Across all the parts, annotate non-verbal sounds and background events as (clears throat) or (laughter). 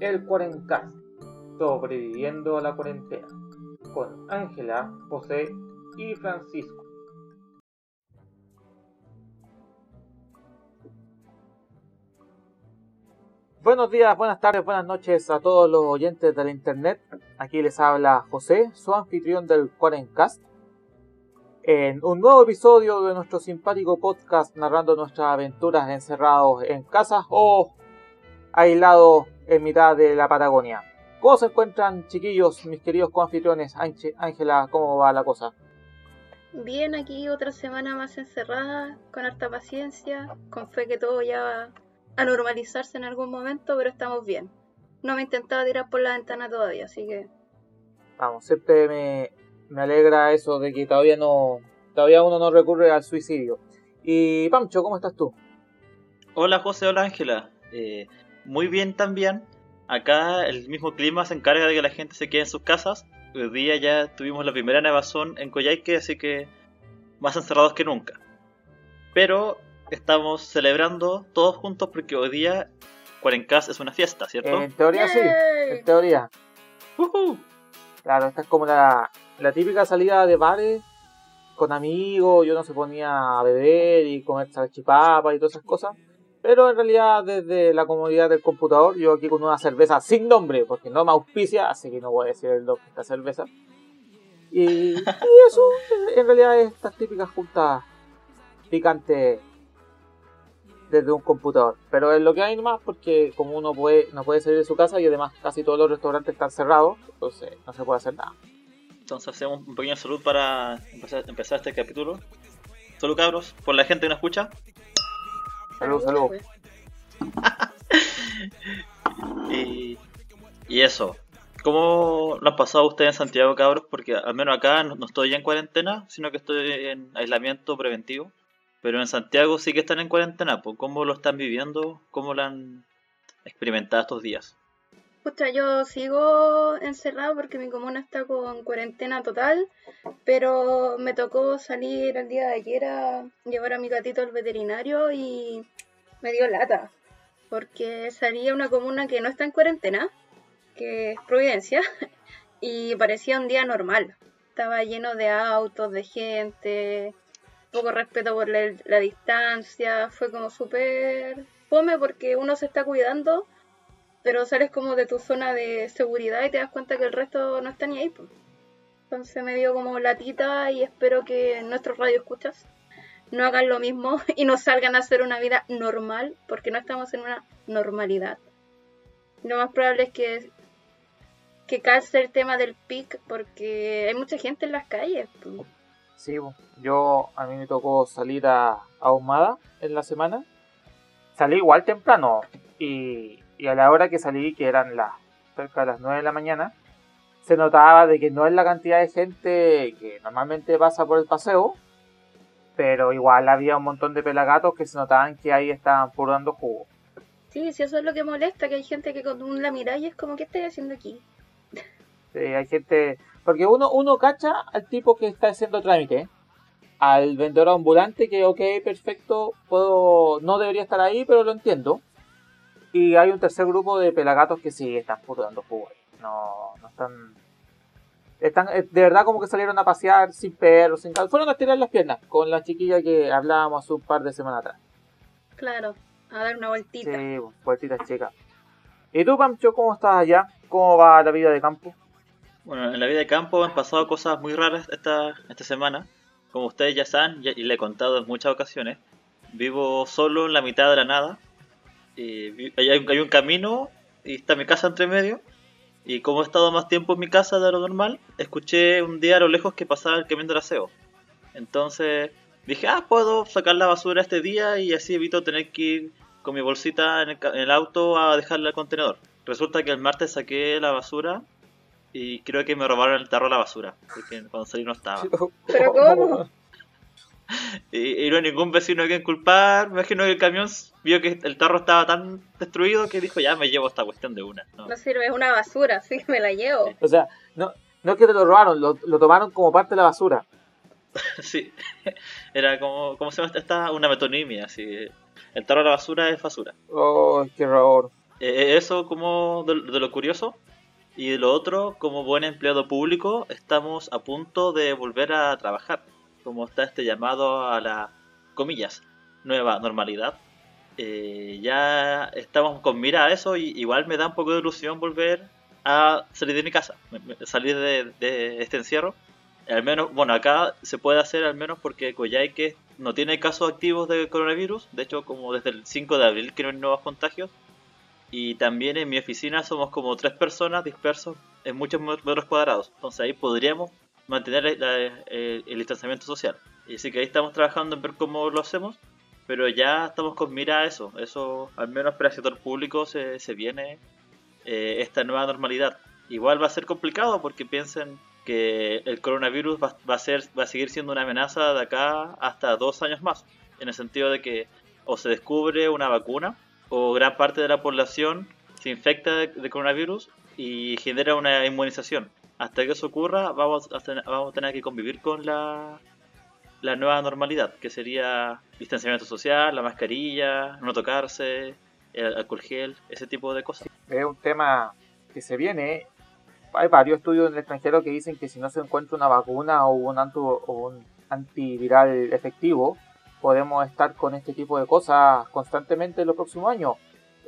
el Cuarencast, sobreviviendo a la cuarentena, con Ángela, José y Francisco. Buenos días, buenas tardes, buenas noches a todos los oyentes de la internet. Aquí les habla José, su anfitrión del Cuarencast en un nuevo episodio de nuestro simpático podcast narrando nuestras aventuras encerrados en casas o aislados en mitad de la Patagonia. ¿Cómo se encuentran, chiquillos, mis queridos coanfitriones? Ángela, ¿cómo va la cosa? Bien, aquí otra semana más encerrada, con harta paciencia, con fe que todo ya va a normalizarse en algún momento, pero estamos bien. No me he intentado tirar por la ventana todavía, así que... Vamos, siempre me, me alegra eso de que todavía no todavía uno no recurre al suicidio. Y Pancho, ¿cómo estás tú? Hola José, hola Ángela. Eh, muy bien también. Acá el mismo clima se encarga de que la gente se quede en sus casas. Hoy día ya tuvimos la primera nevazón en Coyhaique, así que más encerrados que nunca. Pero estamos celebrando todos juntos porque hoy día Cuarencas es una fiesta, ¿cierto? En teoría sí, en teoría. Claro, esta es como la, la típica salida de bares con amigos, yo no se ponía a beber y comer salchipapas y todas esas cosas. Pero en realidad desde la comodidad del computador, yo aquí con una cerveza sin nombre, porque no me auspicia, así que no voy a decir el nombre de esta cerveza. Y, eso, en realidad es estas típicas juntas picantes desde un computador. Pero es lo que hay nomás porque como uno puede, no puede salir de su casa y además casi todos los restaurantes están cerrados, entonces no se puede hacer nada. Entonces hacemos un pequeño salud para empezar, este capítulo. Salud cabros, por la gente que nos escucha. Salud, salud. (laughs) y, y eso. ¿Cómo lo han pasado ustedes en Santiago, cabros? Porque al menos acá no, estoy en cuarentena, sino que estoy en aislamiento preventivo. Pero en Santiago sí que están en cuarentena. ¿Cómo lo están viviendo? ¿Cómo lo han experimentado estos días? Pucha, yo sigo encerrado porque mi comuna está con cuarentena total, pero me tocó salir el día de ayer a llevar a mi gatito al veterinario y me dio lata, porque salí a una comuna que no está en cuarentena, que es Providencia, (laughs) y parecía un día normal. Estaba lleno de autos, de gente, poco respeto por la, la distancia, fue como súper fome porque uno se está cuidando pero sales como de tu zona de seguridad y te das cuenta que el resto no está ni ahí. Pues. Entonces me dio como latita y espero que nuestros radioescuchas no hagan lo mismo (laughs) y no salgan a hacer una vida normal, porque no estamos en una normalidad. Lo más probable es que, que calce el tema del pic, porque hay mucha gente en las calles. Pues. Sí, yo a mí me tocó salir a, Ahumada en la semana. Salí igual temprano y y a la hora que salí, que eran las cerca de las 9 de la mañana, se notaba de que no es la cantidad de gente que normalmente pasa por el paseo, pero igual había un montón de pelagatos que se notaban que ahí estaban puro dando jugo. Sí, sí, eso es lo que molesta, que hay gente que con un la mira y es como, ¿qué estoy haciendo aquí? Sí, hay gente... Porque uno, uno cacha al tipo que está haciendo trámite, al vendedor ambulante que, ok, perfecto, puedo, no debería estar ahí, pero lo entiendo. Y hay un tercer grupo de pelagatos que sí están puto dando jugo. No, no están. Están eh, de verdad como que salieron a pasear sin perros, sin Fueron a tirar las piernas con la chiquilla que hablábamos hace un par de semanas atrás. Claro, a dar una vueltita. Sí, vueltita chica. ¿Y tú, Pancho, cómo estás allá? ¿Cómo va la vida de campo? Bueno, en la vida de campo han pasado cosas muy raras esta, esta semana. Como ustedes ya saben, y le he contado en muchas ocasiones, vivo solo en la mitad de la nada, hay, un camino y está mi casa entre medio. Y como he estado más tiempo en mi casa de lo normal, escuché un día a lo lejos que pasaba el camión del aseo. Entonces dije, ah, puedo sacar la basura este día y así evito tener que ir con mi bolsita en el, auto a dejarla al contenedor. Resulta que el martes saqué la basura y creo que me robaron el tarro de la basura, porque cuando salí no estaba. (laughs) ¿Pero cómo? (laughs) y, no hay ningún vecino a quien culpar. Me imagino que el camión vio que el tarro estaba tan destruido que dijo, ya me llevo esta cuestión de una. No, sirve, es una basura, (laughs) sí, me la llevo. O sea, no, no es que te lo robaron, lo, tomaron como parte de la basura. (laughs) sí, era como, ¿cómo se llama esta? Una metonimia, así. El tarro de la basura es basura. Oh, qué horror. Eh, eso como de, de lo curioso. Y lo otro, como buen empleado público, estamos a punto de volver a trabajar. Como está este llamado a la, comillas, nueva normalidad. Eh, ya estamos con mira a eso y igual me da un poco de ilusión volver a salir de mi casa, salir de, de este encierro. Al menos, bueno, acá se puede hacer al menos porque Coyhaique no tiene casos activos de coronavirus. De hecho, como desde el 5 de abril que no hay nuevos contagios. Y también en mi oficina somos como tres personas dispersos en muchos metros cuadrados. Entonces ahí podríamos mantener la- el, el distanciamiento social. Y así que ahí estamos trabajando en ver cómo lo hacemos. Pero ya estamos con mira a eso. Eso, al menos para el sector público, se, se viene eh, esta nueva normalidad. Igual va a ser complicado porque piensen que el coronavirus va, va a ser, va a seguir siendo una amenaza de acá hasta dos años más. En el sentido de que o se descubre una vacuna o gran parte de la población se infecta de, de coronavirus y genera una inmunización. Hasta que eso ocurra, vamos a, tener que convivir con la, nueva normalidad, que sería distanciamiento social, la mascarilla, no tocarse, el alcohol gel, ese tipo de cosas. Es un tema que se viene. Hay varios estudios en el extranjero que dicen que si no se encuentra una vacuna o un, o un antiviral efectivo, podemos estar con este tipo de cosas constantemente en los próximos años.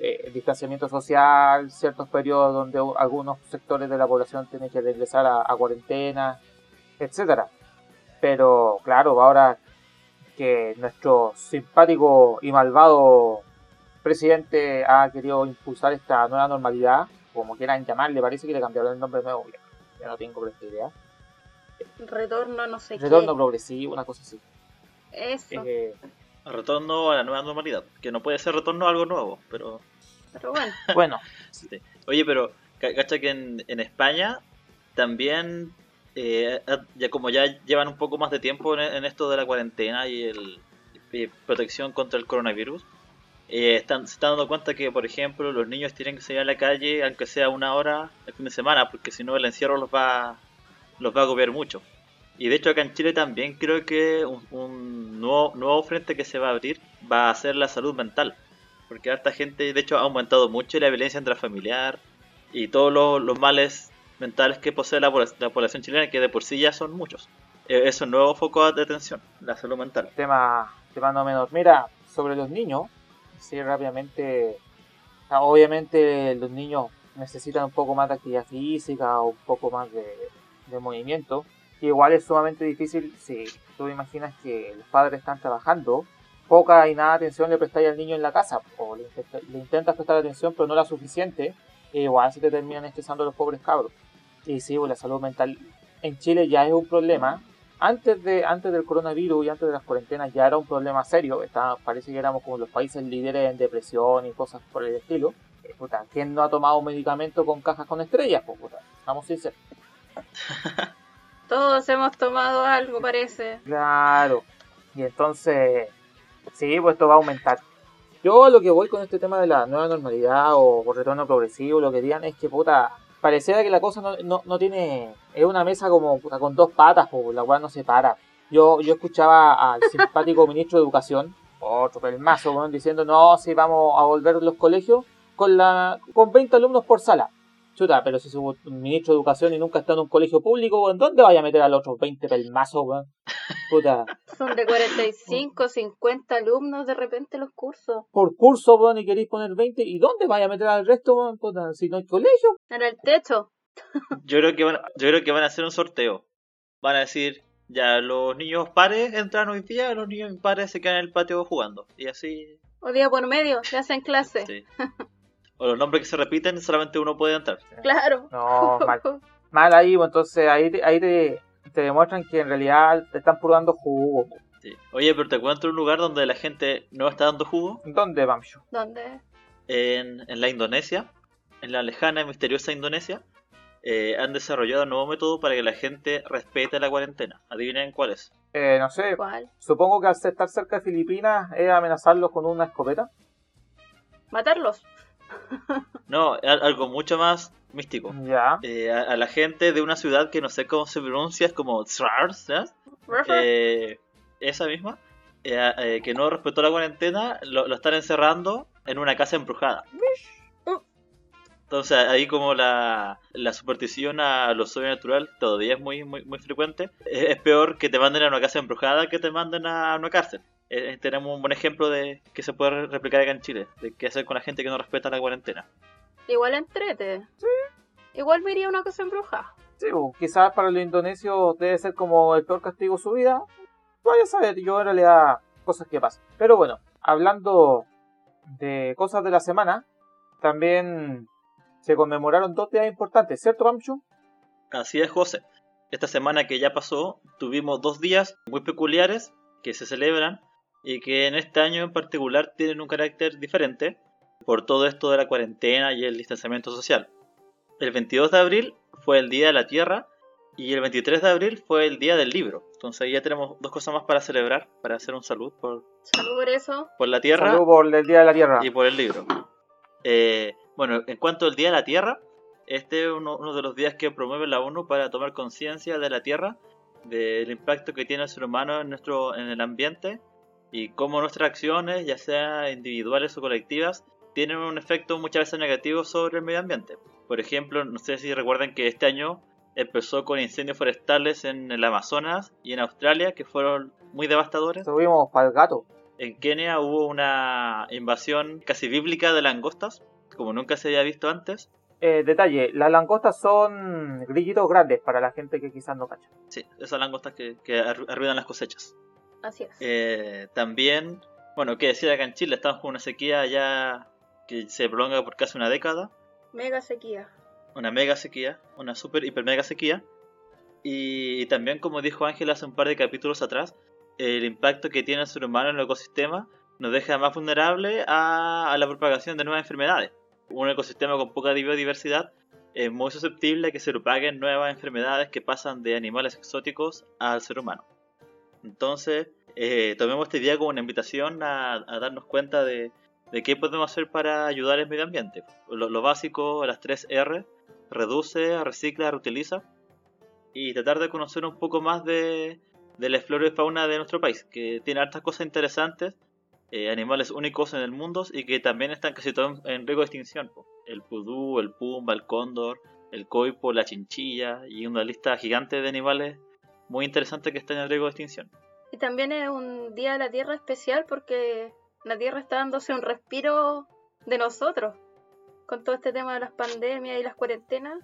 Eh, distanciamiento social, ciertos periodos donde algunos sectores de la población tienen que regresar a, a cuarentena, etcétera. Pero claro, ahora que nuestro simpático y malvado presidente ha querido impulsar esta nueva normalidad, como quieran llamarle, parece que le cambiaron el nombre nuevo, ya, ya no tengo esta idea. Retorno no sé Retorno qué. progresivo, una cosa así. Eso. Eh, Retorno a la nueva normalidad, que no puede ser retorno a algo nuevo, pero Pero bueno, (laughs) bueno, Sí. Oye, pero ca- cacha que en, en España también, eh, ya como ya llevan un poco más de tiempo en, en esto de la cuarentena y el y protección contra el coronavirus, eh, están, se están dando cuenta que, por ejemplo, los niños tienen que salir a la calle, aunque sea una hora el fin de semana, porque si no el encierro los va, los va a agobiar mucho. Y de hecho acá en Chile también creo que un, un nuevo, nuevo frente que se va a abrir va a ser la salud mental. Porque harta gente, de hecho, ha aumentado mucho la violencia intrafamiliar y todos los, los males mentales que posee la, la población chilena, que de por sí ya son muchos. Eh, Es un nuevo foco de atención, la salud mental. tema, tema no menor. Mira, sobre los niños, sí, rápidamente, obviamente los niños necesitan un poco más de actividad física o un poco más de, de movimiento. Y igual es sumamente difícil si tú imaginas que los padres están trabajando, poca y nada atención le prestáis al niño en la casa, o le, le intentas prestar atención pero no la suficiente, igual se te terminan estresando los pobres cabros. Y sí, pues la salud mental en Chile ya es un problema, antes de antes del coronavirus y antes de las cuarentenas ya era un problema serio. Está, parece que éramos como los países líderes en depresión y cosas por el estilo. Eh, puta, ¿Quién no ha tomado un medicamento con cajas con estrellas? Pues, puta, estamos sinceros. (laughs) todos hemos tomado algo, parece. Claro. Y entonces, sí, pues esto va a aumentar. Yo lo que voy con este tema de la nueva normalidad o, retorno progresivo, lo que digan es que, puta, pareciera que la cosa no, no, no tiene... Es una mesa como puta, con dos patas, pues la cual no se para. Yo, yo escuchaba al simpático (laughs) ministro de Educación, otro pelmazo, diciendo, no, si vamos a volver los colegios con, la, con 20 alumnos por sala. Chuta, pero si es un ministro de Educación y nunca está en un colegio público, weón, ¿dónde vaya a meter a los otros 20 pelmazos, weón? Puta, (laughs) Son de 45, 50 alumnos de repente los cursos. por curso, weón, y queréis poner 20, ¿y dónde vaya a meter al resto, weón? Puta, si no hay colegio. En el techo. (laughs) Yo creo que van, yo creo que van a hacer un sorteo. Van a decir, ya los niños pares entran hoy día, los niños impares se quedan en el patio jugando. Y así, O día por medio, ya hacen clase. sí. (laughs) O los nombres que se repiten, solamente uno puede entrar. Claro. No, (laughs) mal. Mal ahí, pues, entonces ahí, te- ahí te, te demuestran que en realidad te están puro dando jugo. Sí. Oye, pero te encuentro un lugar donde la gente no está dando jugo. ¿Dónde, Bamshu? ¿Dónde? En, en la Indonesia, en la lejana y misteriosa Indonesia, eh, han desarrollado un nuevo método para que la gente respete la cuarentena. Adivinen cuál es. Eh, no sé, ¿Cuál? supongo que al estar cerca de Filipinas es amenazarlos con una escopeta. Matarlos. No, al- algo mucho más místico. Ya. Eh, a, a la gente de una ciudad que no sé cómo se pronuncia, es como Tsars, ¿sabes? Eh, esa misma, eh, eh, que no respetó la cuarentena, lo, lo están encerrando en una casa embrujada. Entonces ahí como la, la superstición a lo sobrenatural todavía es muy, muy, muy frecuente. Es, es peor que te manden a una casa embrujada que te manden a una cárcel. Eh, tenemos un buen ejemplo de que se puede replicar acá en Chile, de qué hacer con la gente que no respeta la cuarentena. Igual entrete. Sí. Igual me iría una casa embrujada. Sí, quizás para los indonesios debe ser como el peor castigo de su vida. Vaya a saber, yo en realidad cosas que pasan. Pero bueno, hablando de cosas de la semana, también se conmemoraron dos días importantes, ¿cierto, Pamchu? Así es, José. Esta semana que ya pasó, tuvimos dos días muy peculiares que se celebran y que en este año en particular tienen un carácter diferente por todo esto de la cuarentena y el distanciamiento social. El 22 de abril fue el Día de la Tierra y el 23 de abril fue el Día del Libro. Entonces ya tenemos dos cosas más para celebrar, para hacer un salud por, salud por eso. Por la Tierra. Salud por el Día de la Tierra. Y por el libro. Eh, bueno, en cuanto al Día de la Tierra, este es uno, de los días que promueve la ONU para tomar conciencia de la Tierra, del impacto que tiene el ser humano en, nuestro, en el ambiente y cómo nuestras acciones, ya sean individuales o colectivas, tienen un efecto muchas veces negativo sobre el medio ambiente. Por ejemplo, no sé si recuerdan que este año empezó con incendios forestales en el Amazonas y en Australia que fueron muy devastadores. Subimos para el gato. En Kenia hubo una invasión casi bíblica de langostas, como nunca se había visto antes. Eh, detalle, las langostas son grillitos grandes para la gente que quizás no cacha. Sí, esas langostas que, que arruinan las cosechas. Así es. Eh, también, bueno, que decir acá en Chile, estamos con una sequía ya que se prolonga por casi una década. Mega sequía. Una mega sequía, una super, hiper mega sequía. Y, y también, como dijo Ángel hace un par de capítulos atrás, el impacto que tiene el ser humano en el ecosistema nos deja más vulnerable a, la propagación de nuevas enfermedades. Un ecosistema con poca biodiversidad es muy susceptible a que se propaguen nuevas enfermedades que pasan de animales exóticos al ser humano. Entonces, eh, tomemos este día como una invitación a, darnos cuenta de, qué podemos hacer para ayudar al medio ambiente. Lo, lo básico, las tres R, reduce, recicla, reutiliza, y tratar de conocer un poco más de, la flora y fauna de nuestro país, que tiene hartas cosas interesantes, eh, animales únicos en el mundo y que también están casi todos en, riesgo de extinción. El pudú, el pumba, el cóndor, el coipo, la chinchilla y una lista gigante de animales muy interesantes que están en riesgo de extinción. Y también es un día de la Tierra especial porque la Tierra está dándose un respiro de nosotros con todo este tema de las pandemias y las cuarentenas.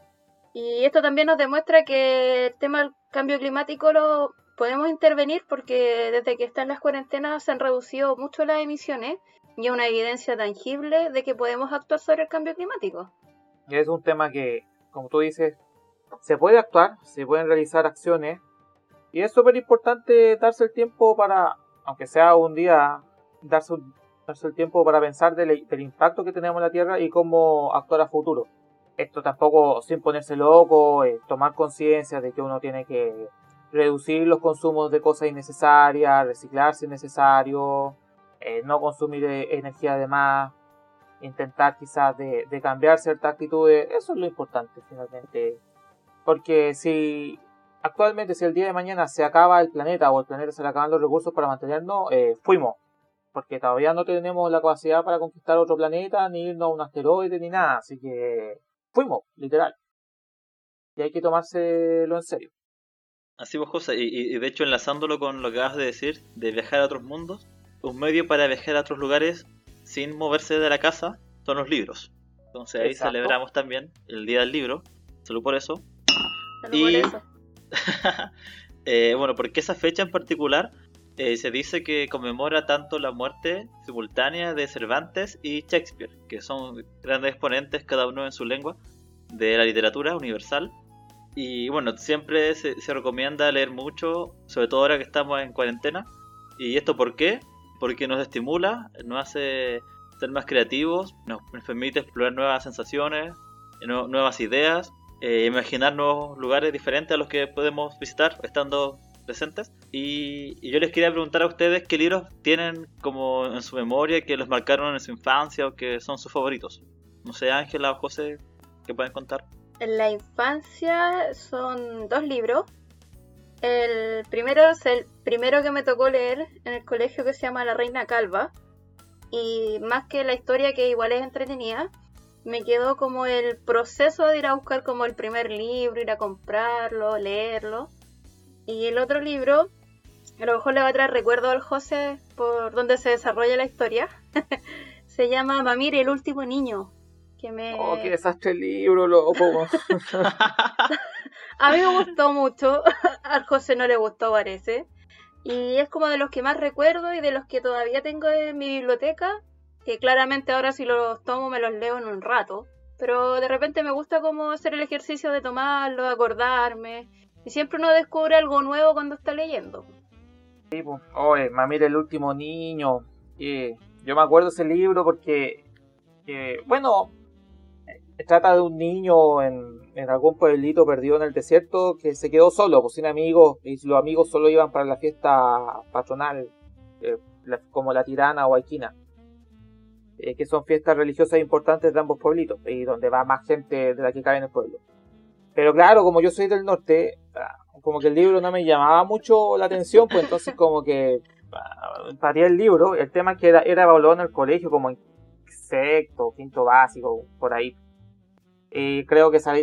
Y esto también nos demuestra que el tema del cambio climático lo podemos intervenir porque desde que están las cuarentenas se han reducido mucho las emisiones y hay una evidencia tangible de que podemos actuar sobre el cambio climático. Es un tema que, como tú dices, se puede actuar, se pueden realizar acciones y es súper importante darse el tiempo para, aunque sea un día, darse, darse el tiempo para pensar del, impacto que tenemos en la Tierra y cómo actuar a futuro. Esto tampoco sin ponerse loco, eh, tomar conciencia de que uno tiene que reducir los consumos de cosas innecesarias, reciclar si es necesario, eh, no consumir eh, energía de más, intentar quizás de, cambiar ciertas actitudes, eso es lo importante finalmente. Porque si actualmente si el día de mañana se acaba el planeta o el planeta se le acaban los recursos para mantenernos, eh, fuimos. Porque todavía no tenemos la capacidad para conquistar otro planeta, ni irnos a un asteroide, ni nada. Así que fuimos, literal. Y hay que tomárselo en serio. Así vos, José, y, de hecho enlazándolo con lo que acabas de decir, de viajar a otros mundos, un medio para viajar a otros lugares sin moverse de la casa son los libros. Entonces ahí celebramos también el Día del Libro, solo por eso. Solo por eso. (laughs) eh, bueno, porque esa fecha en particular eh, se dice que conmemora tanto la muerte simultánea de Cervantes y Shakespeare, que son grandes exponentes cada uno en su lengua de la literatura universal y bueno, siempre se, recomienda leer mucho, sobre todo ahora que estamos en cuarentena. ¿Y esto por qué? Porque nos estimula, nos hace ser más creativos, nos, permite explorar nuevas sensaciones, nuevas ideas, eh, imaginar nuevos lugares diferentes a los que podemos visitar estando presentes. Y, y, yo les quería preguntar a ustedes qué libros tienen como en su memoria que los marcaron en su infancia o que son sus favoritos. No sé, Ángela o José, ¿qué pueden contar? en la infancia son dos libros. El primero es el primero que me tocó leer en el colegio que se llama La Reina Calva. Y más que la historia que igual es entretenida, me quedó como el proceso de ir a buscar como el primer libro, ir a comprarlo, leerlo. Y el otro libro, a lo mejor le va a traer recuerdo al José por donde se desarrolla la historia. (laughs) se llama Mamir, el último niño. Que me... Oh, qué desastre el libro, loco. (laughs) a mí me gustó mucho, (laughs) al José no le gustó parece. Y es como de los que más recuerdo y de los que todavía tengo en mi biblioteca, que claramente ahora si los tomo me los leo en un rato. Pero de repente me gusta como hacer el ejercicio de tomarlo, de acordarme. Y siempre uno descubre algo nuevo cuando está leyendo. Sí, pues. Oye, el último niño. yo me acuerdo ese libro porque, bueno, trata de un niño en, algún pueblito perdido en el desierto que se quedó solo, pues sin amigos, y los amigos solo iban para la fiesta patronal, eh, como la Tirana o Aikina, eh, que son fiestas religiosas importantes de ambos pueblitos, y donde va más gente de la que cae en el pueblo. Pero claro, como yo soy del norte, ah, como que el libro no me llamaba mucho la atención, pues entonces (laughs) como que ah, paré el libro, el tema es que era, era evaluado en el colegio como en sexto, quinto básico, por ahí y creo que salí,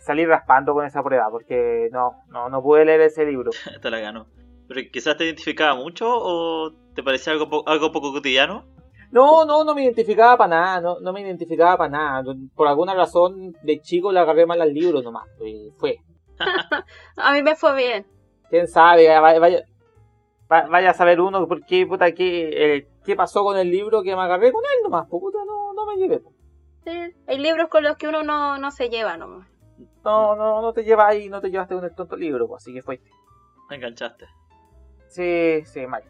salí raspando con esa prueba porque no, no, no pude leer ese libro. (laughs) te la ganó. ¿Pero quizás te identificaba mucho o te parecía algo, algo poco cotidiano? No, no, no me identificaba para nada, no, no me identificaba para nada. Por alguna razón de chico le agarré mal al libro nomás, y fue. (laughs) a mí me fue bien. Quién sabe, vaya, vaya, a saber uno por qué, puta, qué, eh, qué pasó con el libro que me agarré con él nomás, puta, no, no me llevé. Sí, hay libros con los que uno no, no se lleva nomás. No, no, no te llevas ahí, no te llevaste con el tonto libro, pues, así que fuiste. Me enganchaste. Sí, sí, mal.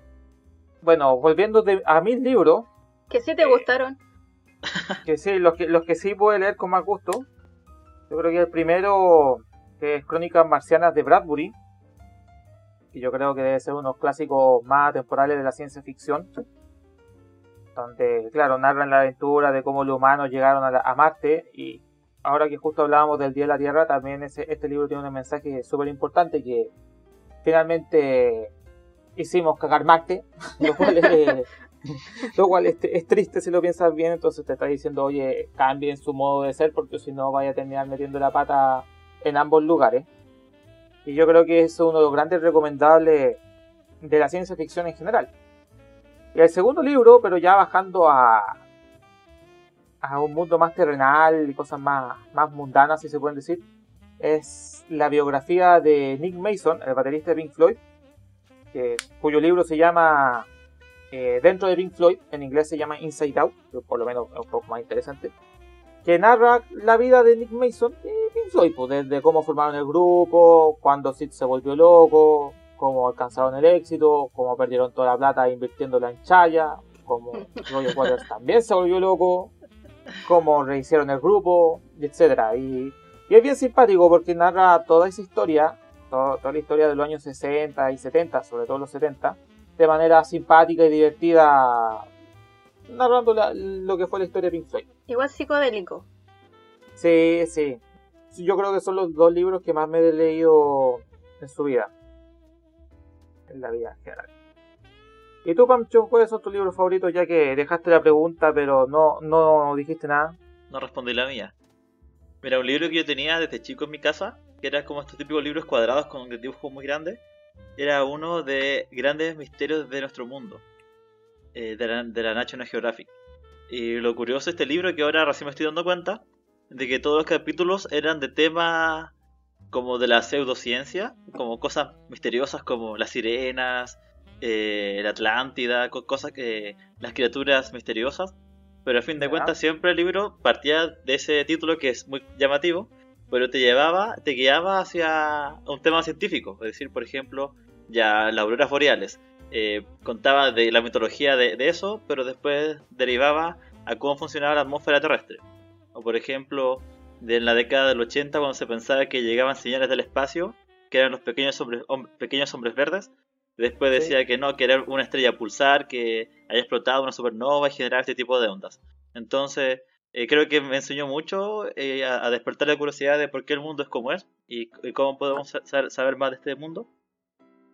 Bueno, volviendo a mis libros. Que sí te gustaron. (laughs) Que sí, los que, los que sí pude leer con más gusto. Yo creo que el primero, que es Crónicas Marcianas de Bradbury, que yo creo que debe ser uno de los clásicos más temporales de la ciencia ficción donde, claro, narran la aventura de cómo los humanos llegaron a, Marte y ahora que justo hablábamos del Día de la Tierra, también ese, este libro tiene un mensaje súper importante que finalmente hicimos cagar Marte, (laughs) lo cual, es, (laughs) (laughs) lo cual es, triste si lo piensas bien, entonces te está diciendo, oye, cambien su modo de ser porque si no vaya a terminar metiendo la pata en ambos lugares. Y yo creo que es uno de los grandes recomendables de la ciencia ficción en general. Y el segundo libro, pero ya bajando a, a un mundo más terrenal y cosas más, más mundanas, si se pueden decir, es la biografía de Nick Mason, el baterista de Pink Floyd, cuyo libro se llama eh, Dentro de Pink Floyd, en inglés se llama Inside Out, por lo menos es un poco más interesante, que narra la vida de Nick Mason y Pink Floyd, pues, desde cómo formaron el grupo, cuando Sid se volvió loco, cómo alcanzaron el éxito, cómo perdieron toda la plata invirtiéndola en Chaya, cómo (laughs) Roger Waters también se volvió loco, cómo rehicieron el grupo, etcétera. Y, es bien simpático porque narra toda esa historia, toda, la historia de los años 60 y 70, sobre todo los 70, de manera simpática y divertida, narrando lo que fue la historia de Pink Floyd. Igual psicodélico. Sí, sí. Yo creo que son los dos libros que más me he leído en su vida en la vida general. ¿Y tú, Pancho, cuáles son tus libros favoritos? Ya que dejaste la pregunta, pero no, no dijiste nada. No respondí la mía. Mira, un libro que yo tenía desde chico en mi casa, que era como estos típicos libros cuadrados con dibujos muy grandes, era uno de Grandes Misterios de nuestro mundo, eh, de, la, de la National Geographic. Y lo curioso de este libro, que ahora recién me estoy dando cuenta, de que todos los capítulos eran de temas como de la pseudociencia, como cosas misteriosas como las sirenas, eh, la Atlántida, cosas que las criaturas misteriosas. Pero a fin de cuentas siempre el libro partía de ese título que es muy llamativo, pero te llevaba, te guiaba hacia un tema científico, es decir, por ejemplo, ya las auroras boreales. Eh, contaba de la mitología de, de, eso, pero después derivaba a cómo funcionaba la atmósfera terrestre. O por ejemplo, de la década del 80 cuando se pensaba que llegaban señales del espacio, que eran los pequeños hombres, pequeños hombres verdes. Después decía que no, que era una estrella pulsar, que haya explotado una supernova y generar este tipo de ondas. Entonces, eh, creo que me enseñó mucho eh, a, despertar la curiosidad de por qué el mundo es como es y, cómo podemos saber, más de este mundo.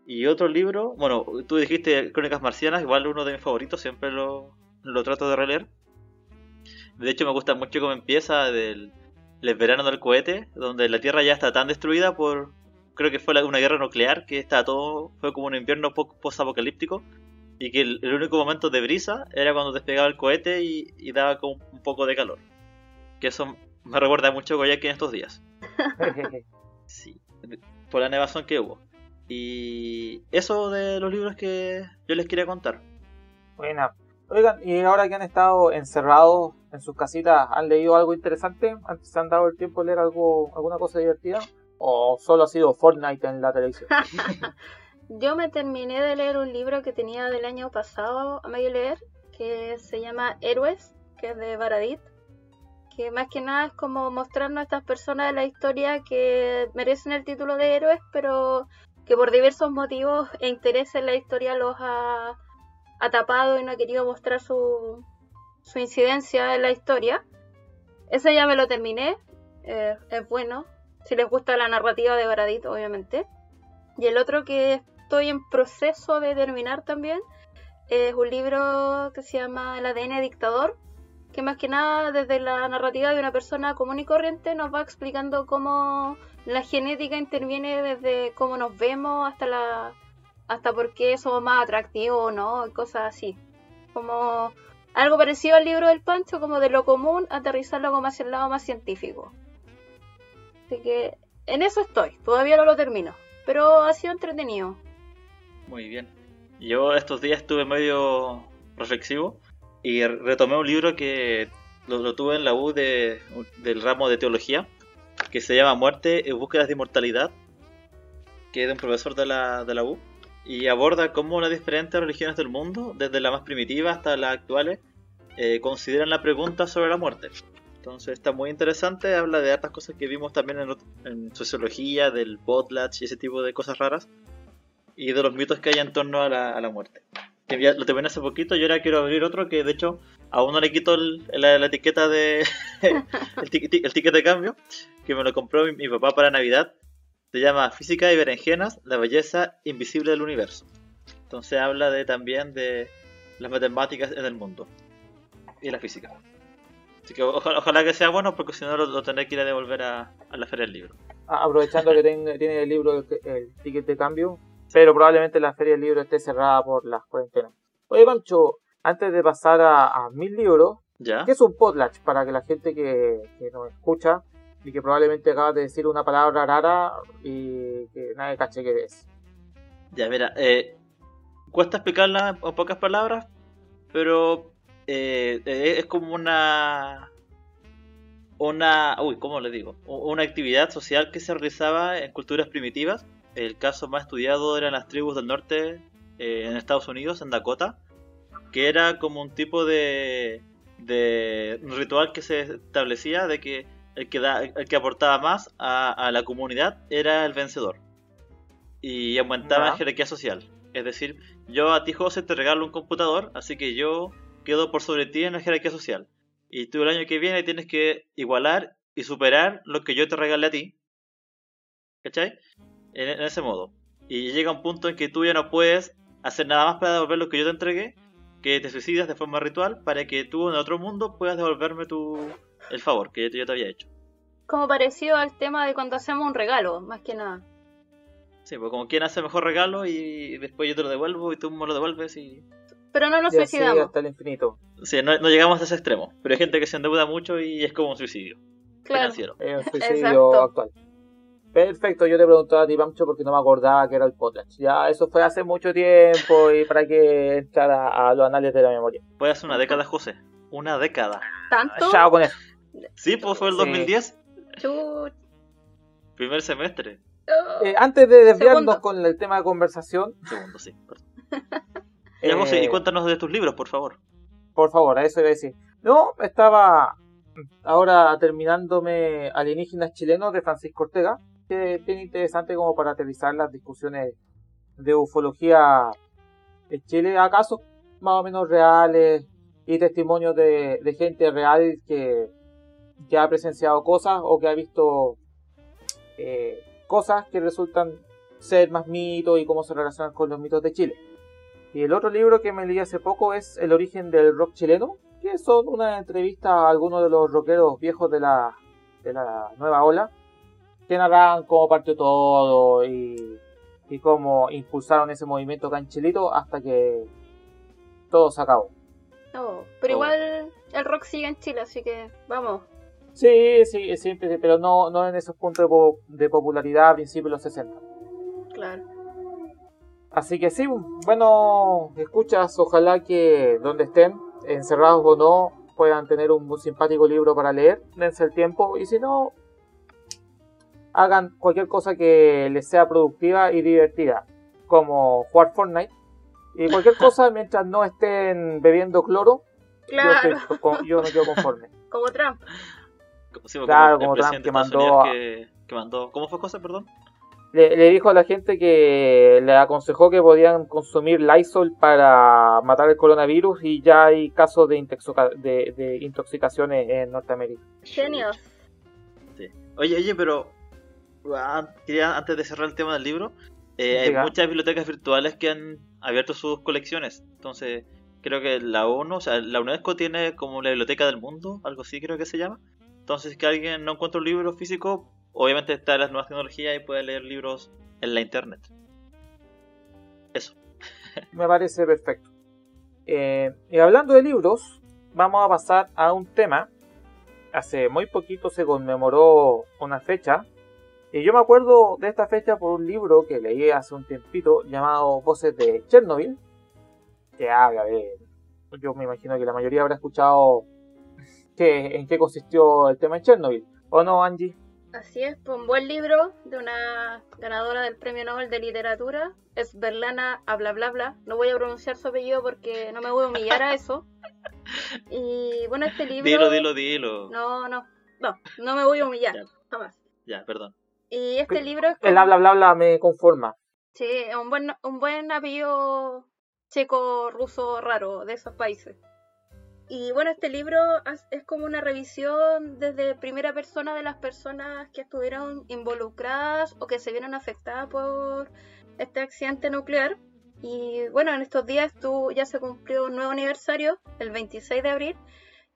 Y otro libro, bueno, tú dijiste Crónicas Marcianas, igual uno de mis favoritos, siempre lo, lo trato de releer De hecho, me gusta mucho cómo empieza del el verano del cohete, donde la Tierra ya está tan destruida por, creo que fue una guerra nuclear, que está todo, fue como un invierno po- post-apocalíptico, y que el, el único momento de brisa era cuando despegaba el cohete y, y daba como un poco de calor. Que eso me recuerda mucho a Goyaki en estos días. (laughs) Sí, por la nevazón que hubo. Y eso de los libros que yo les quería contar. Buena. Oigan, y ahora que han estado encerrados en sus casitas, ¿han leído algo interesante? ¿Antes se han dado el tiempo de leer algo, alguna cosa divertida? ¿O solo ha sido Fortnite en la televisión? (laughs) Yo me terminé de leer un libro que tenía del año pasado a medio leer, que se llama Héroes, que es de Baradit, que más que nada es como mostrarnos a estas personas de la historia que merecen el título de héroes, pero que por diversos motivos e intereses la historia los ha, tapado y no ha querido mostrar su, su incidencia en la historia. Ese ya me lo terminé, eh, es bueno, si les gusta la narrativa de Baradit, obviamente. Y el otro que estoy en proceso de terminar también es un libro que se llama El ADN dictador, que más que nada desde la narrativa de una persona común y corriente nos va explicando cómo la genética interviene desde cómo nos vemos hasta la hasta por qué somos más atractivos o no, cosas así. Como algo parecido al libro del Pancho, como de lo común, aterrizarlo como hacia el lado más científico. Así que en eso estoy, todavía no lo termino, pero ha sido entretenido. Muy bien. Yo estos días estuve medio reflexivo y retomé un libro que lo, tuve en la U de, del ramo de teología, que se llama Muerte en búsquedas de inmortalidad, que es de un profesor de la, de la U, y aborda cómo las diferentes religiones del mundo, desde la más primitiva hasta las actuales, eh, consideran la pregunta sobre la muerte. Entonces está muy interesante, habla de hartas cosas que vimos también en, en sociología, del potlatch y ese tipo de cosas raras, y de los mitos que hay en torno a la, a la muerte. Que ya lo terminé hace poquito y ahora quiero abrir otro que de hecho aún no le quito el- la, la etiqueta de (laughs) el, ti- ti- el ticket de cambio, que me lo compró mi, mi papá para Navidad. Se llama Física y Berenjenas, la belleza invisible del universo. Entonces habla de también de las matemáticas en el mundo y la física. Así que ojalá, ojalá que sea bueno porque si no lo, lo tendré que ir a devolver a, a la feria del libro. Ah, Aprovechando que ten- tiene el libro, el, el ticket de cambio, pero probablemente la feria del libro esté cerrada por las cuarentenas. Oye, Pancho, antes de pasar a, a mil libros, ¿Ya? ¿qué es un potlatch? Para que la gente que, que nos escucha y que probablemente acaba de decir una palabra rara y que nadie cache qué es. Ya, mira, eh, cuesta explicarla en pocas palabras, pero eh, eh, es como una. Una. Uy, ¿cómo le digo? Una actividad social que se realizaba en culturas primitivas. El caso más estudiado eran las tribus del norte eh, en Estados Unidos, en Dakota, que era como un tipo de. ritual que se establecía de que el que, da, el que aportaba más a, a la comunidad era el vencedor y aumentaba Ya. en jerarquía social. Es decir, yo a ti José te regalo un computador, así que yo quedo por sobre ti en la jerarquía social. Y tú el año que viene tienes que igualar y superar lo que yo te regalé a ti. ¿Cachai? En, en ese modo. Y llega un punto en que tú ya no puedes hacer nada más para devolver lo que yo te entregué, que te suicidas de forma ritual para que tú en otro mundo puedas devolverme tu, el favor que yo te había hecho. Como parecido al tema de cuando hacemos un regalo, más que nada. Sí, pues como quien hace mejor regalo y después yo te lo devuelvo y tú me lo devuelves y... Pero no nos Y suicidamos. hasta el infinito. Sí, no, no llegamos a ese extremo, pero hay gente que se endeuda mucho y es como un suicidio Claro. financiero. Es un (laughs) suicidio Exacto. actual. Perfecto, yo te preguntaba a ti, Pancho, porque no me acordaba que era el potlatch. Ya, eso fue hace mucho tiempo y para que entrara a los anales de la memoria. Fue hace una década, José. Una década. ¿Tanto? Chao con eso. Sí, pues fue el Sí. 2010, Chuch. primer semestre. Oh. Eh, antes de desviarnos Segundo. con el tema de conversación, Segundo, sí. perdón. Ya, José, eh, y cuéntanos de tus libros, por favor. por favor, a eso iba a decir. No, estaba ahora terminándome Alienígenas Chilenos de Francisco Ortega, que es bien interesante como para aterrizar las discusiones de ufología en Chile, a casos más o menos reales y testimonios de, de gente real que, que ha presenciado cosas o que ha visto eh, cosas que resultan ser más mitos y cómo se relacionan con los mitos de Chile. Y el otro libro que me leí hace poco es El origen del rock chileno, que son una entrevista a algunos de los rockeros viejos de la, de la nueva ola, que narran cómo partió todo y, y cómo impulsaron ese movimiento canchilito hasta que todo se acabó. Oh, pero igual el rock sigue en Chile, así que vamos. Sí, sí, siempre, pero no, no en esos puntos de, po- de popularidad a principios de los 60. Claro. Así que sí, bueno, escuchas, ojalá que donde estén, encerrados o no, puedan tener un muy simpático libro para leer, dense el tiempo, y si no, hagan cualquier cosa que les sea productiva y divertida, como jugar Fortnite, y cualquier (laughs) cosa mientras no estén bebiendo cloro, yo, Claro, estoy con- yo me quedo conforme. (laughs) como Trump. Como, sí, como Claro, como Trump que mandó Unidos a- que, que mandó... ¿Cómo fue cosa, perdón? Le, le dijo a la gente que le aconsejó que podían consumir Lysol para matar el coronavirus y ya hay casos de, intoxica- de, de intoxicaciones en Norteamérica. Genios. Sí. Oye, oye, pero quería antes de cerrar el tema del libro, eh, hay muchas bibliotecas virtuales que han abierto sus colecciones. Entonces, creo que la ONU, o sea, la UNESCO tiene como la biblioteca del mundo, algo así creo que se llama. Entonces, si que alguien no encuentra un libro físico, obviamente está las nuevas tecnologías y puede leer libros en la internet. Eso. Me parece perfecto. Eh, y hablando de libros, vamos a pasar a un tema. Hace muy poquito se conmemoró una fecha. Y yo me acuerdo de esta fecha por un libro que leí hace un tiempito llamado Voces de Chernobyl. Que habla de. Yo me imagino que la mayoría habrá escuchado que, en qué consistió el tema en Chernobyl. ¿O no, Angie? Así es, un buen libro de una ganadora del Premio Nobel de Literatura, es Berlana a bla bla bla. No voy a pronunciar su apellido porque no me voy a humillar a eso. Y bueno, este (laughs) libro... Dilo, dilo, dilo. No, no, no, no me voy a humillar, Ya. jamás. Ya, perdón. Y este libro es El como- habla bla bla me conforma. Sí, un buen, un buen apellido checo, ruso, raro de esos países. Y bueno, este libro es como una revisión desde primera persona de las personas que estuvieron involucradas o que se vieron afectadas por este accidente nuclear. Y bueno, en estos días tú, ya se cumplió un nuevo aniversario, el 26 de abril.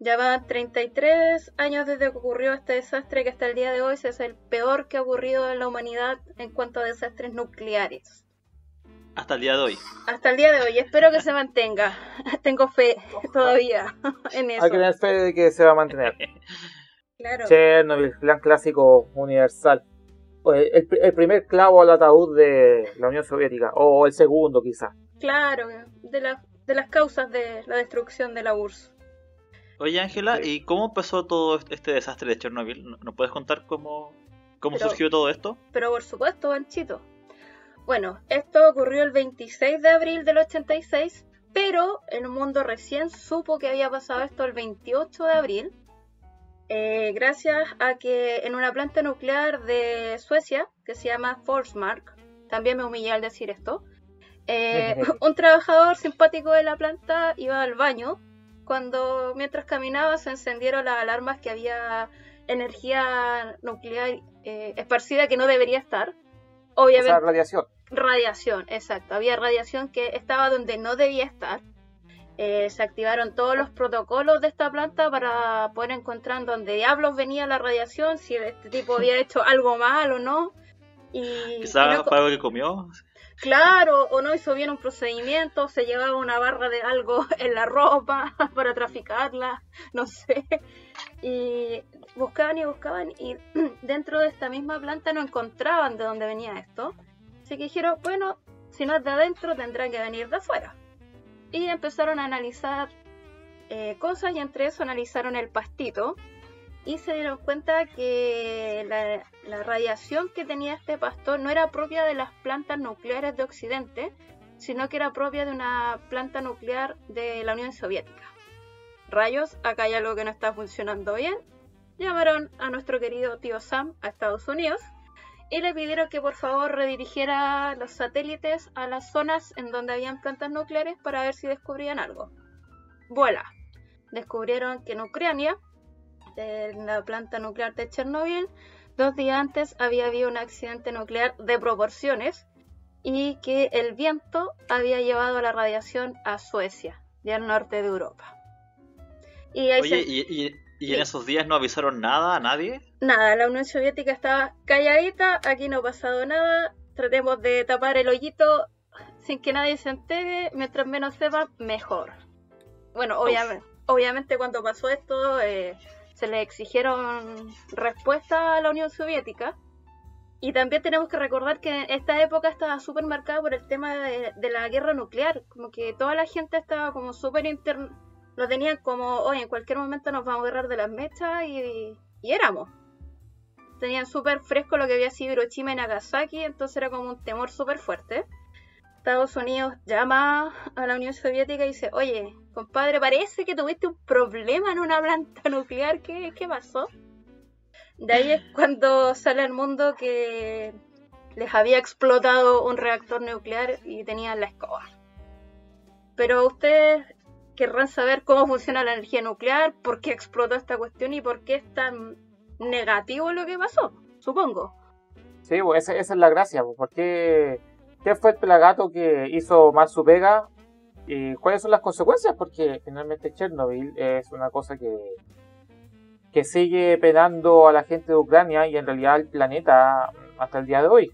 Ya van 33 años desde que ocurrió este desastre que hasta el día de hoy es el peor que ha ocurrido en la humanidad en cuanto a desastres nucleares. Hasta el día de hoy. Hasta el día de hoy, espero que se mantenga. (laughs) Tengo fe todavía (laughs) en eso. Hay que tener fe de que se va a mantener. (laughs) Claro. Chernobyl, gran clásico universal. O El, el- el primer clavo al ataúd de la Unión Soviética, o el segundo quizá. Claro, de, la- de las causas de la destrucción de la URSS. Oye, Ángela. ¿y cómo empezó todo este desastre de Chernobyl? ¿No- ¿Nos puedes contar cómo, cómo Pero- surgió todo esto? Pero por supuesto, Banchito. Bueno, esto ocurrió el 26 de abril del 86, pero el mundo recién supo que había pasado esto el 28 de abril, eh, gracias a que en una planta nuclear de Suecia, que se llama Forsmark, también me humillé al decir esto, eh, (laughs) un trabajador simpático de la planta iba al baño cuando mientras caminaba se encendieron las alarmas que había energía nuclear eh, esparcida que no debería estar. O Obviamente, sea, radiación. radiación, exacto. Había radiación que estaba donde no debía estar. Eh, se activaron todos los protocolos de esta planta para poder encontrar dónde diablos venía la radiación, si este tipo había (laughs) hecho algo mal o no. Y, Quizás fue algo que comió. Claro, o no hizo bien un procedimiento, se llevaba una barra de algo (laughs) en la ropa (laughs) para traficarla, no sé. Y buscaban y buscaban y (clears throat) dentro de esta misma planta no encontraban de dónde venía esto. Así que dijeron, bueno, si no es de adentro tendrá que venir de afuera. Y empezaron a analizar eh, cosas y entre eso analizaron el pastito y se dieron cuenta que la, radiación que tenía este pastor no era propia de las plantas nucleares de Occidente, sino que era propia de una planta nuclear de la Unión Soviética. Rayos, acá hay algo que no está funcionando bien. Llamaron a nuestro querido tío Sam a Estados Unidos y le pidieron que por favor redirigiera los satélites a las zonas en donde habían plantas nucleares para ver si descubrían algo. Vuela. Descubrieron que en Ucrania en la planta nuclear de Chernobyl, dos días antes había habido un accidente nuclear de proporciones y que el viento había llevado la radiación a Suecia y al norte de Europa. Y ahí Oye, se- ¿y, y, y en esos días no avisaron nada a nadie? Nada, la Unión Soviética estaba calladita, aquí no ha pasado nada, tratemos de tapar el hoyito sin que nadie se entere, mientras menos sepa, mejor. Bueno, obviamente, obviamente cuando pasó esto eh, se le exigieron respuestas a la Unión Soviética. Y también tenemos que recordar que esta época estaba súper marcada por el tema de, la guerra nuclear, como que toda la gente estaba como súper inter... lo tenían como, oye, en cualquier momento nos vamos a agarrar de las mechas y, y éramos. Tenían súper fresco lo que había sido Hiroshima y Nagasaki, entonces era como un temor súper fuerte. Estados Unidos llama a la Unión Soviética y dice, oye, compadre, parece que tuviste un problema en una planta nuclear, ¿qué, pasó? De ahí es cuando sale al mundo que les había explotado un reactor nuclear y tenían la escoba. Pero ustedes querrán saber cómo funciona la energía nuclear, por qué explotó esta cuestión y por qué es tan negativo lo que pasó, supongo. Sí, pues esa, esa es la gracia, pues, porque ¿qué fue el pelagato que hizo mal su pega? ¿Y cuáles son las consecuencias? Porque finalmente Chernobyl es una cosa que, que sigue penando a la gente de Ucrania y en realidad al planeta hasta el día de hoy.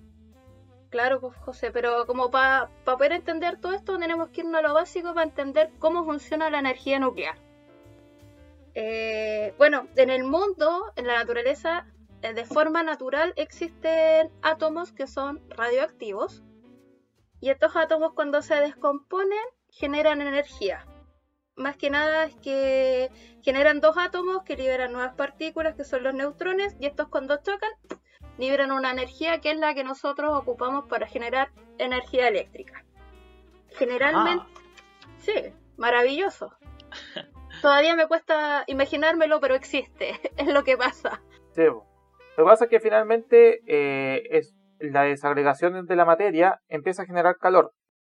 Claro, pues José, pero como para poder entender todo esto tenemos que irnos a lo básico para entender cómo funciona la energía nuclear. Eh, bueno, en el mundo, en la naturaleza, eh, de forma natural existen átomos que son radioactivos y estos átomos cuando se descomponen generan energía. Más que nada es que generan dos átomos que liberan nuevas partículas que son los neutrones y estos cuando chocan liberan una energía que es la que nosotros ocupamos para generar energía eléctrica. Generalmente, sí, maravilloso. (laughs) Todavía me cuesta imaginármelo, pero existe, (laughs) es lo que pasa. Sí. Lo que pasa es que finalmente eh, es la desagregación de la materia empieza a generar calor.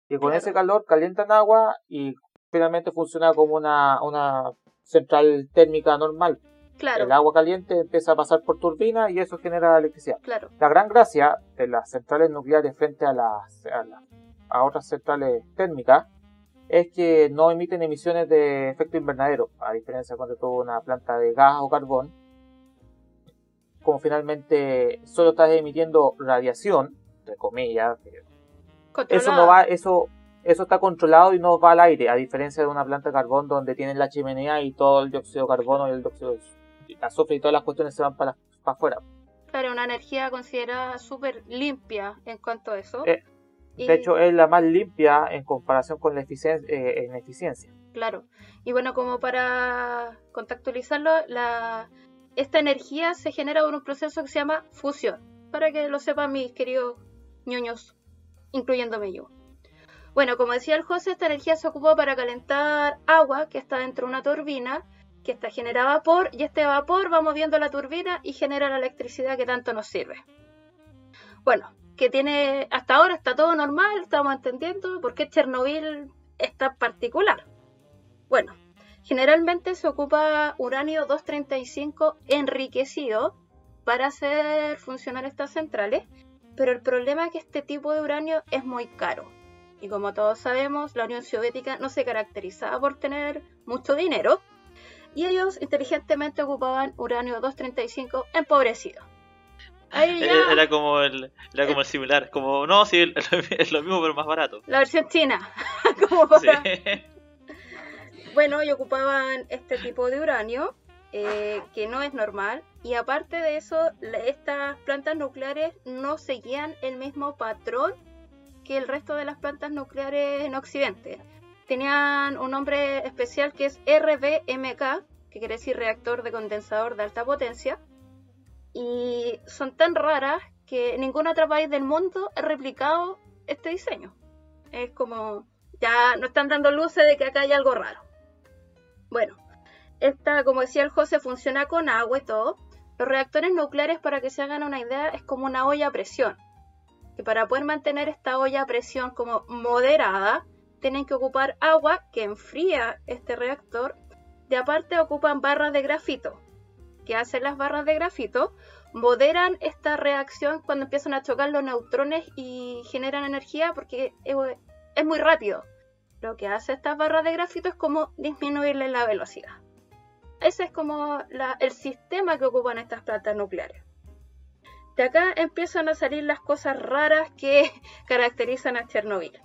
Y con Claro. ese calor calientan agua y finalmente funciona como una, una central térmica normal. Claro, El agua caliente empieza a pasar por turbina y eso genera electricidad. claro, La gran gracia de las centrales nucleares frente a las a, las- a otras centrales térmicas es que no emiten emisiones de efecto invernadero, a diferencia cuando tuvo una planta de gas o carbón. Como finalmente solo estás emitiendo radiación, entre comillas, eso no va, eso, eso está controlado y no va al aire, a diferencia de una planta de carbón donde tienen la chimenea y todo el dióxido de carbono y el dióxido de azufre y todas las cuestiones se van para, para afuera. Claro, una energía considerada súper limpia en cuanto a eso. Eh, Y- De hecho, es la más limpia en comparación con la eficiencia. eh, en eficiencia. Claro. Y bueno, como para contextualizarlo, la... esta energía se genera por un proceso que se llama fusión. Para que lo sepan mis queridos ñoños, incluyéndome yo. Bueno, como decía el José, esta energía se ocupa para calentar agua que está dentro de una turbina, que está genera vapor, y este vapor va moviendo la turbina y genera la electricidad que tanto nos sirve. Bueno, que tiene, hasta ahora está todo normal, estamos entendiendo por qué Chernobyl es tan particular. Bueno, generalmente se ocupa uranio 235 enriquecido para hacer funcionar estas centrales, pero el problema es que este tipo de uranio es muy caro. Y como todos sabemos, la Unión Soviética no se caracterizaba por tener mucho dinero, y ellos inteligentemente ocupaban uranio 235 empobrecido. Ahí ya Era, era como el, era como el similar, como, no, sí, (laughs) es lo mismo pero más barato. la versión china, (laughs) como Sí. Bueno, y ocupaban este tipo de uranio, eh, que no es normal. Y aparte de eso, estas plantas nucleares no seguían el mismo patrón que el resto de las plantas nucleares en Occidente. Tenían un nombre especial que es RBMK, que quiere decir reactor de condensador de alta potencia. Y son tan raras que ningún otro país del mundo ha replicado este diseño. Es como, ya no están dando luces de que acá hay algo raro. Bueno, esta, como decía el José, funciona con agua y todo. Los reactores nucleares, para que se hagan una idea, es como una olla a presión. Que para poder mantener esta olla a presión como moderada, tienen que ocupar agua que enfría este reactor. De aparte ocupan barras de grafito. que hacen las barras de grafito? Moderan esta reacción cuando empiezan a chocar los neutrones y generan energía porque es muy rápido. Lo que hace estas barras de grafito es como disminuirle la velocidad. Ese es como el sistema que ocupan estas plantas nucleares. De acá empiezan a salir las cosas raras que (laughs) caracterizan a Chernobyl.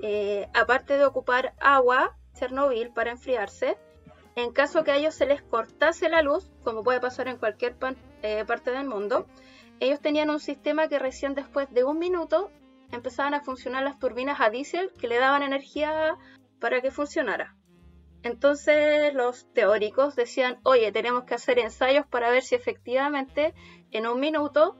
Eh, aparte de ocupar agua, Chernobyl, para enfriarse, en caso que a ellos se les cortase la luz, como puede pasar en cualquier eh, parte del mundo, ellos tenían un sistema que recién después de un minuto empezaban a funcionar las turbinas a diésel que le daban energía para que funcionara. Entonces los teóricos decían, oye, tenemos que hacer ensayos para ver si efectivamente en un minuto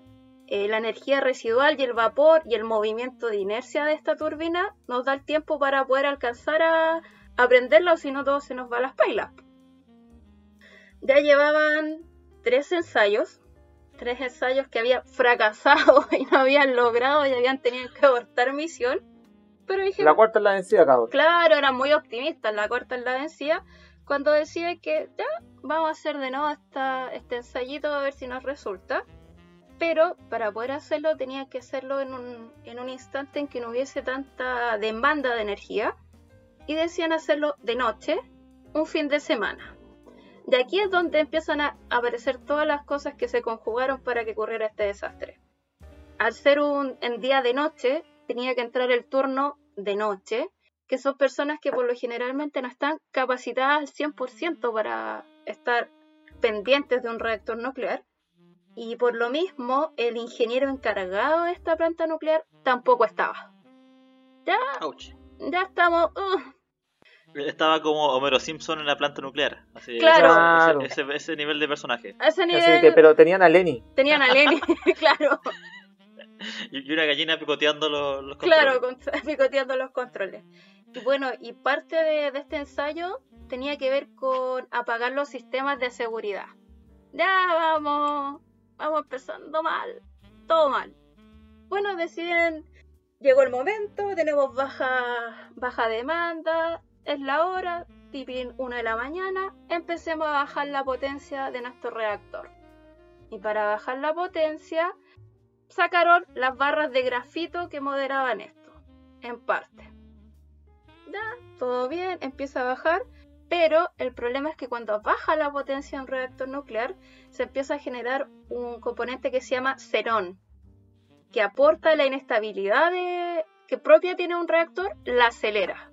eh, la energía residual y el vapor y el movimiento de inercia de esta turbina nos da el tiempo para poder alcanzar a, a prenderla o si no todo se nos va a las pailas. Ya llevaban tres ensayos, tres ensayos que habían fracasado (laughs) y no habían logrado y habían tenido que abortar misión. Pero dije, La cuarta es la vencida, cabrón. Claro, eran muy optimistas, la corta en la vencida, cuando decide que ya vamos a hacer de nuevo esta, este ensayito a ver si nos resulta. Pero para poder hacerlo tenía que hacerlo en un, en un instante en que no hubiese tanta demanda de energía y decían hacerlo de noche, un fin de semana. De aquí es donde empiezan a aparecer todas las cosas que se conjugaron para que ocurriera este desastre. Al ser un en día de noche, tenía que entrar el turno de noche, que son personas que por lo generalmente no están capacitadas al 100% para estar pendientes de un reactor nuclear. Y por lo mismo, el ingeniero encargado de esta planta nuclear tampoco estaba. Ya, Ouch. ya estamos. uh, Estaba como Homero Simpson en la planta nuclear. Así, Claro. Claro. Ese, ese- ese nivel de personaje. ese Así nivel que- pero tenían a Lenny. tenían a Lenny, (laughs) claro. (laughs) Y una gallina picoteando los, los controles. Claro, (laughs) picoteando los controles. Y bueno, y parte de, de este ensayo tenía que ver con apagar los sistemas de seguridad. Ya vamos, vamos empezando mal, todo mal. Bueno, deciden, llegó el momento, tenemos baja, baja demanda, es la hora, tipín 1 de la mañana, empecemos a bajar la potencia de nuestro reactor. Y para bajar la potencia, sacaron las barras de grafito que moderaban esto, en parte. Ya, todo bien, empieza a bajar, pero el problema es que cuando baja la potencia de un reactor nuclear, se empieza a generar un componente que se llama xenón, que aporta la inestabilidad que propia tiene un reactor, la acelera.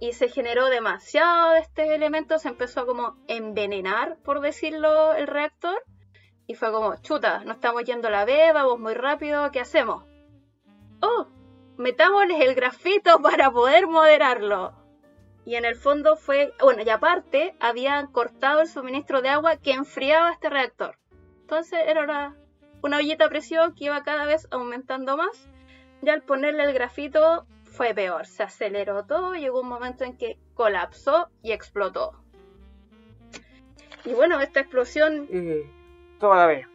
Y se generó demasiado de este elemento, se empezó a como envenenar, por decirlo, el reactor. Y fue como, chuta, no estamos yendo a la B, vamos muy rápido, ¿qué hacemos? Oh, metámosles el grafito (laughs) para poder moderarlo. Y en el fondo fue, bueno, y aparte habían cortado el suministro de agua que enfriaba este reactor. Entonces era una, una ollita a presión que iba cada vez aumentando más. Y al ponerle el grafito fue peor, se aceleró todo, llegó un momento en que colapsó y explotó. Y bueno, esta explosión Y toda la vez.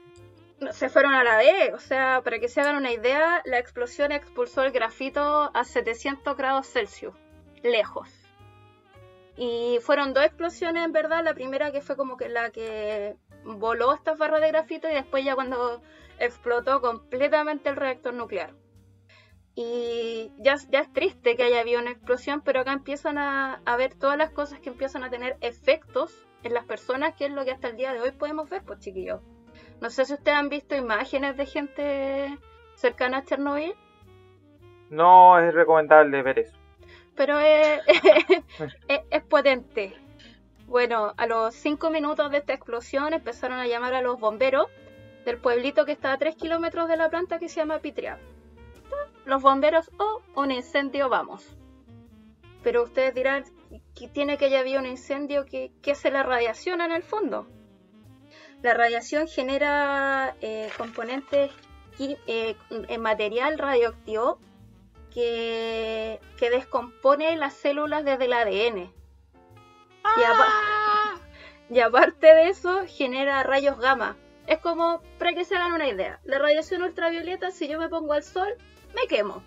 se fueron a la vez. O sea, para que se hagan una idea, la explosión expulsó el grafito a 700 grados Celsius, lejos. Y fueron dos explosiones en verdad. La primera que fue como que la que voló estas barras de grafito y después ya cuando explotó completamente el reactor nuclear. Y ya, ya es triste que haya habido una explosión, pero acá empiezan a, a ver todas las cosas que empiezan a tener efectos en las personas, que es lo que hasta el día de hoy podemos ver, pues chiquillos. No sé si ustedes han visto imágenes de gente cercana a Chernobyl, No es recomendable ver eso. pero es, (laughs) es, es potente. Bueno, a los 5 minutos de esta explosión empezaron a llamar a los bomberos del pueblito que está a 3 kilómetros de la planta que se llama Pitria. Los bomberos, oh, un incendio, vamos. Pero ustedes dirán, que tiene que habido un incendio? que qué hace la radiación en el fondo? La radiación genera eh, componentes eh, en material radioactivo que, que descompone las células desde el ADN. Y, apa- (laughs) y aparte de eso, genera rayos gamma. Es como, para que se hagan una idea, la radiación ultravioleta, si yo me pongo al sol, me quemo.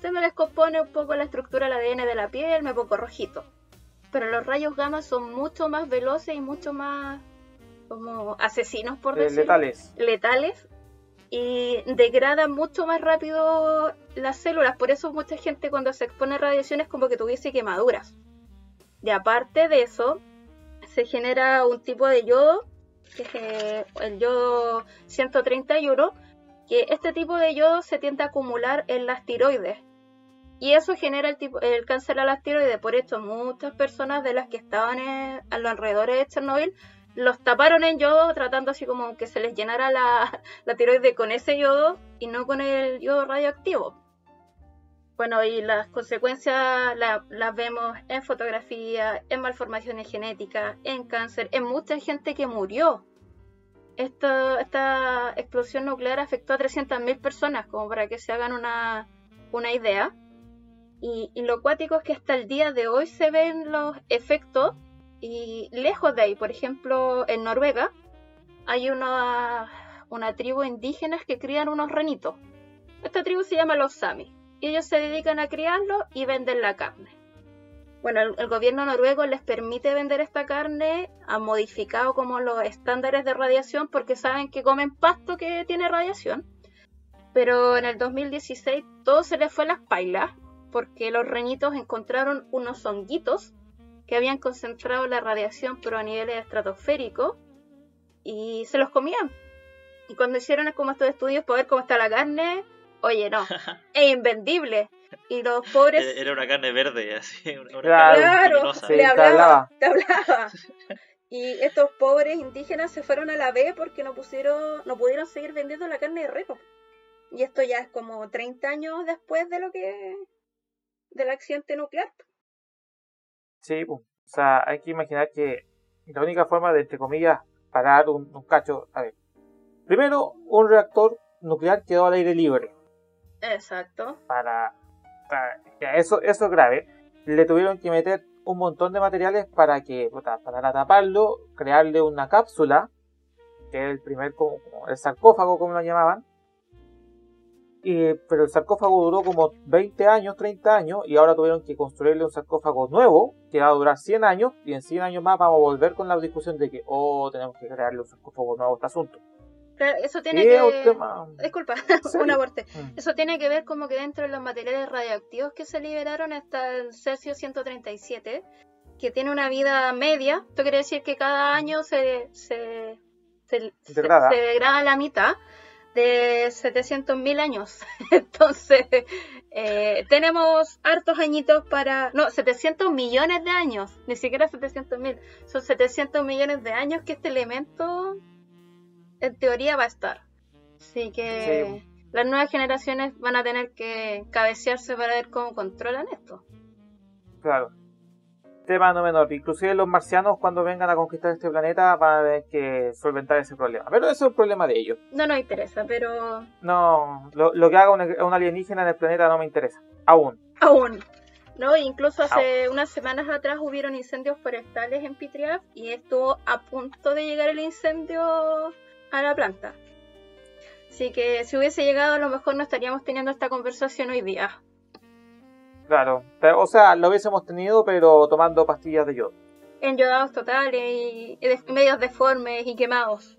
Se me descompone un poco la estructura del ADN de la piel, me pongo rojito. Pero los rayos gamma son mucho más veloces y mucho más como asesinos, por Eh, decirlo letales. letales y degradan mucho más rápido las células. Por eso mucha gente cuando se expone a radiación es como que tuviese quemaduras. Y aparte de eso, se genera un tipo de yodo, que es el yodo 131, que este tipo de yodo se tiende a acumular en las tiroides. Y eso genera el, cáncer a las tiroides. Por esto, muchas personas de las que estaban a los alrededores de Chernobyl los taparon en yodo, tratando así como que se les llenara la, (laughs) la tiroide con ese yodo y no con el yodo radioactivo. Bueno, y las consecuencias las vemos en fotografía, en malformaciones genéticas, en cáncer, en mucha gente que murió. Esta explosión nuclear afectó a 300.000 personas, como para que se hagan una, idea. Y, lo cuático es que hasta el día de hoy se ven los efectos y lejos de ahí, por ejemplo, en Noruega, hay una, una tribu indígena que crían unos renitos. Esta tribu se llama los Sami y ellos se dedican a criarlo y venden la carne. Bueno, el, gobierno noruego les permite vender esta carne, ha modificado como los estándares de radiación porque saben que comen pasto que tiene radiación. Pero en el 2016 todo se les fue a las pailas porque los reñitos encontraron unos honguitos que habían concentrado la radiación pero a niveles estratosféricos y se los comían. Y cuando hicieron como estos estudios para ver cómo está la carne, Oye, no, (laughs) es invendible. Y los pobres... Era una carne verde, así. Una claro, le hablaba, te hablaba. Y estos pobres indígenas se fueron a la B porque no pusieron, no pudieron seguir vendiendo la carne de reno. Y esto ya es como 30 años después de lo que del accidente nuclear. Sí, pues, o sea, hay que imaginar que la única forma de, entre comillas, parar un, un cacho, a ver, primero, un reactor nuclear quedó al aire libre. Exacto. Para, eso, eso es grave. Le tuvieron que meter un montón de materiales para que, para taparlo, crearle una cápsula, que es el primer, como, el sarcófago, como lo llamaban. Y, pero el sarcófago duró como 20 años, 30 años, y ahora tuvieron que construirle un sarcófago nuevo, que va a durar 100 años, y en 100 años más vamos a volver con la discusión de que, oh, tenemos que crearle un sarcófago nuevo a este asunto eso tiene que. Disculpa, (laughs) un aborte. Mm. Eso tiene que ver como que dentro de los materiales radioactivos que se liberaron está el cesio 137, que tiene una vida media. Esto quiere decir que cada año se, se, se, degrada. la mitad de 700.000 años. (laughs) Entonces, eh, tenemos hartos añitos para... No, 700 millones de años, ni siquiera 700.000. Son 700 millones de años que este elemento en teoría va a estar. Así que las nuevas generaciones van a tener que cabecearse para ver cómo controlan esto. Claro. Tema no menor. Inclusive los marcianos cuando vengan a conquistar este planeta van a tener que solventar ese problema. Pero eso es un problema de ellos. No nos interesa, pero... No, lo, que haga un, alienígena en el planeta no me interesa. Aún. Aún. No, incluso hace unas semanas atrás hubieron incendios forestales en Pitriaf y estuvo a punto de llegar el incendio a la planta. Así que si hubiese llegado a lo mejor no estaríamos teniendo esta conversación hoy día. Claro, o sea, lo hubiésemos tenido pero tomando pastillas de yodo. Enyodados totales y, medios deformes y quemados.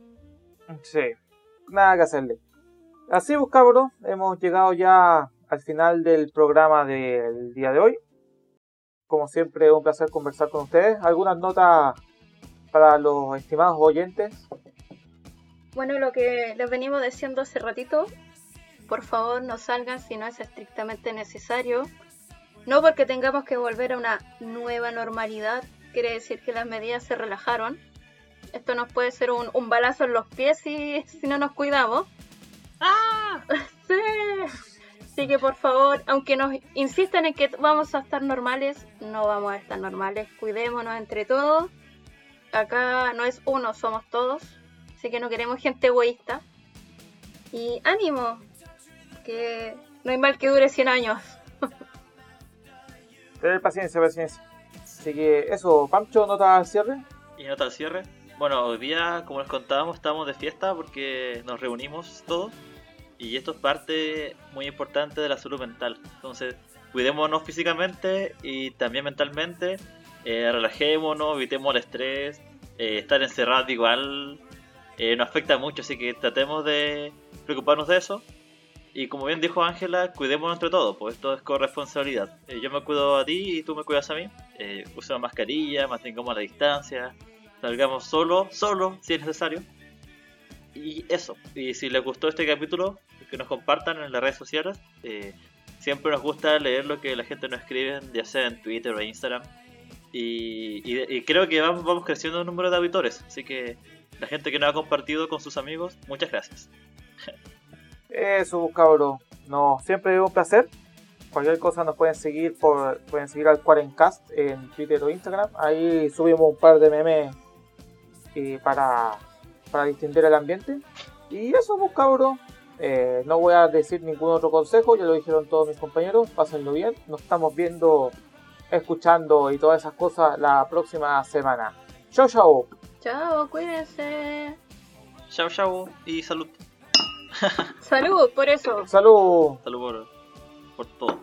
Sí, nada que hacerle. Así pues cabros, hemos llegado ya al final del programa del día de hoy. Como siempre, un placer conversar con ustedes. ¿Algunas notas para los estimados oyentes? Bueno, lo que les venimos diciendo hace ratito, por favor no salgan si no es estrictamente necesario. No porque tengamos que volver a una nueva normalidad, quiere decir que las medidas se relajaron. Esto nos puede ser un, balazo en los pies si, si no nos cuidamos. ¡Ah! (laughs) sí. Así que por favor, aunque nos insistan en que vamos a estar normales, no vamos a estar normales. Cuidémonos entre todos. Acá no es uno, somos todos. Así que no queremos gente egoísta. Y ánimo, que no hay mal que dure 100 años. Tener (laughs) paciencia, paciencia. Así que eso, Pancho, nota al cierre. Y nota al cierre. Bueno, hoy día, como les contábamos, estamos de fiesta porque nos reunimos todos. Y esto es parte muy importante de la salud mental. Entonces, cuidémonos físicamente y también mentalmente. Eh, relajémonos, evitemos el estrés. Eh, estar encerrados igual eh, nos afecta mucho, así que tratemos de preocuparnos de eso. Y como bien dijo Ángela, cuidémonos entre todos, pues esto es corresponsabilidad. responsabilidad. Eh, yo me cuido a ti y tú me cuidas a mí. Eh, usemos mascarilla, mantengamos la distancia. Salgamos solo, solo, si es necesario. Y eso. Y si les gustó este capítulo, que nos compartan en las redes sociales. Eh, siempre nos gusta leer lo que la gente nos escribe, ya sea en Twitter o Instagram. Y, y- y creo que vamos, vamos creciendo el número de auditores. Así que la gente que nos ha compartido con sus amigos, muchas gracias. Eso, cabro. No, siempre es un placer. Cualquier cosa nos pueden seguir por pueden seguir al Quarencast en Twitter o Instagram. Ahí subimos un par de memes eh, para, para distinguir el ambiente. Y eso, pues, cabro. Eh, no voy a decir ningún otro consejo, ya lo dijeron todos mis compañeros. Pásenlo bien. Nos estamos viendo, escuchando y todas esas cosas la próxima semana. Chao, chao. Chao, cuídense. Chao, chao y salud. Salud, por eso. Salud. Salud por, por todo.